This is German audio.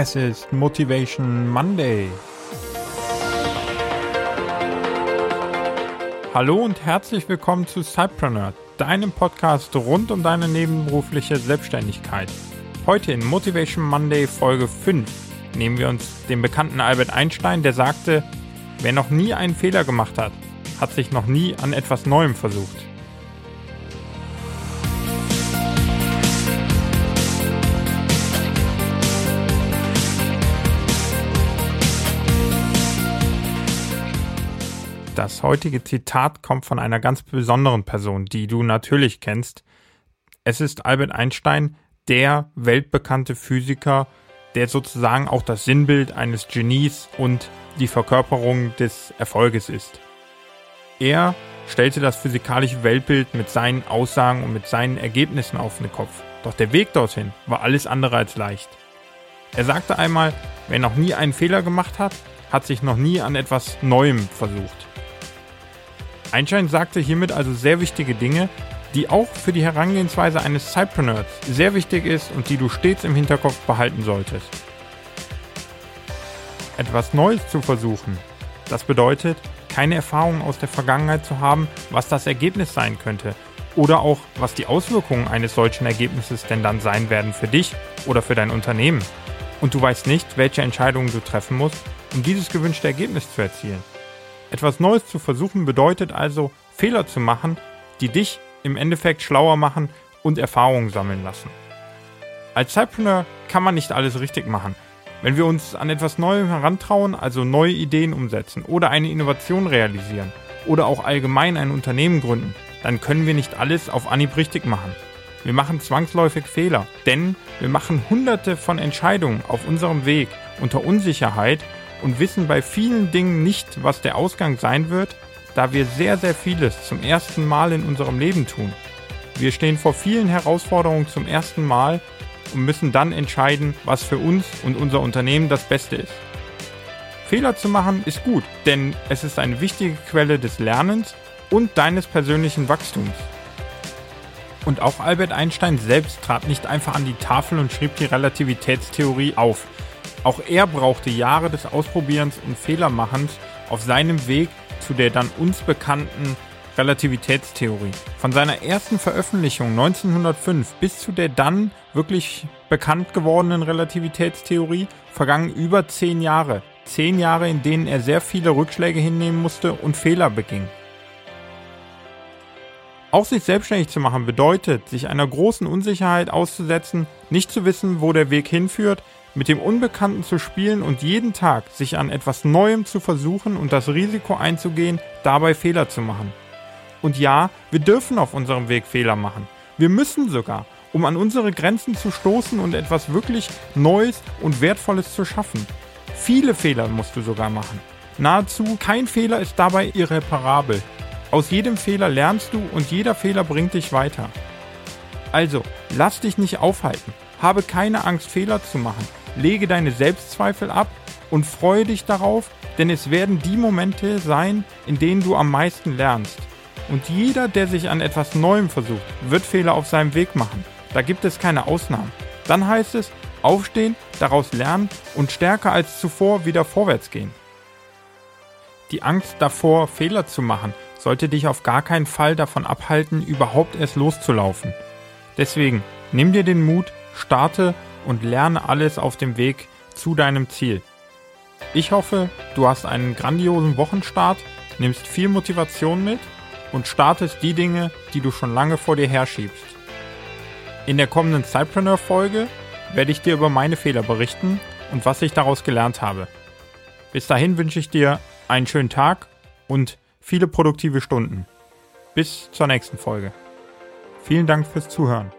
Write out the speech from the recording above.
Es ist Motivation Monday. Hallo und herzlich willkommen zu Cypreneur, deinem Podcast rund um deine nebenberufliche Selbstständigkeit. Heute in Motivation Monday Folge 5 nehmen wir uns den bekannten Albert Einstein, der sagte, wer noch nie einen Fehler gemacht hat, hat sich noch nie an etwas Neuem versucht. Das heutige Zitat kommt von einer ganz besonderen Person, die du natürlich kennst. Es ist Albert Einstein, der weltbekannte Physiker, der sozusagen auch das Sinnbild eines Genies und die Verkörperung des Erfolges ist. Er stellte das physikalische Weltbild mit seinen Aussagen und mit seinen Ergebnissen auf den Kopf. Doch der Weg dorthin war alles andere als leicht. Er sagte einmal, wer noch nie einen Fehler gemacht hat, hat sich noch nie an etwas Neuem versucht. Einstein sagte hiermit also sehr wichtige Dinge, die auch für die Herangehensweise eines Cypreneurs sehr wichtig ist und die du stets im Hinterkopf behalten solltest. Etwas Neues zu versuchen, das bedeutet, keine Erfahrungen aus der Vergangenheit zu haben, was das Ergebnis sein könnte oder auch was die Auswirkungen eines solchen Ergebnisses denn dann sein werden für dich oder für dein Unternehmen. Und du weißt nicht, welche Entscheidungen du treffen musst, um dieses gewünschte Ergebnis zu erzielen. Etwas Neues zu versuchen bedeutet also, Fehler zu machen, die dich im Endeffekt schlauer machen und Erfahrungen sammeln lassen. Als Cypreneur kann man nicht alles richtig machen. Wenn wir uns an etwas Neuem herantrauen, also neue Ideen umsetzen oder eine Innovation realisieren oder auch allgemein ein Unternehmen gründen, dann können wir nicht alles auf Anhieb richtig machen. Wir machen zwangsläufig Fehler, denn wir machen hunderte von Entscheidungen auf unserem Weg unter Unsicherheit und wissen bei vielen Dingen nicht, was der Ausgang sein wird, da wir sehr, sehr vieles zum ersten Mal in unserem Leben tun. Wir stehen vor vielen Herausforderungen zum ersten Mal und müssen dann entscheiden, was für uns und unser Unternehmen das Beste ist. Fehler zu machen ist gut, denn es ist eine wichtige Quelle des Lernens und deines persönlichen Wachstums. Und auch Albert Einstein selbst trat nicht einfach an die Tafel und schrieb die Relativitätstheorie auf, auch er brauchte Jahre des Ausprobierens und Fehlermachens auf seinem Weg zu der dann uns bekannten Relativitätstheorie. Von seiner ersten Veröffentlichung 1905 bis zu der dann wirklich bekannt gewordenen Relativitätstheorie vergangen über zehn Jahre. Zehn Jahre, in denen er sehr viele Rückschläge hinnehmen musste und Fehler beging. Auch sich selbstständig zu machen bedeutet, sich einer großen Unsicherheit auszusetzen, nicht zu wissen, wo der Weg hinführt, mit dem Unbekannten zu spielen und jeden Tag sich an etwas Neuem zu versuchen und das Risiko einzugehen, dabei Fehler zu machen. Und ja, wir dürfen auf unserem Weg Fehler machen. Wir müssen sogar, um an unsere Grenzen zu stoßen und etwas wirklich Neues und Wertvolles zu schaffen. Viele Fehler musst du sogar machen. Nahezu kein Fehler ist dabei irreparabel. Aus jedem Fehler lernst du und jeder Fehler bringt dich weiter. Also, lass dich nicht aufhalten. Habe keine Angst, Fehler zu machen. Lege deine Selbstzweifel ab und freue dich darauf, denn es werden die Momente sein, in denen du am meisten lernst. Und jeder, der sich an etwas Neuem versucht, wird Fehler auf seinem Weg machen. Da gibt es keine Ausnahmen. Dann heißt es, aufstehen, daraus lernen und stärker als zuvor wieder vorwärts gehen. Die Angst davor, Fehler zu machen, sollte dich auf gar keinen Fall davon abhalten, überhaupt erst loszulaufen. Deswegen nimm dir den Mut, starte und lerne alles auf dem Weg zu deinem Ziel. Ich hoffe, du hast einen grandiosen Wochenstart, nimmst viel Motivation mit und startest die Dinge, die du schon lange vor dir herschiebst. In der kommenden Cypreneur-Folge werde ich dir über meine Fehler berichten und was ich daraus gelernt habe. Bis dahin wünsche ich dir einen schönen Tag und viele produktive Stunden. Bis zur nächsten Folge. Vielen Dank fürs Zuhören.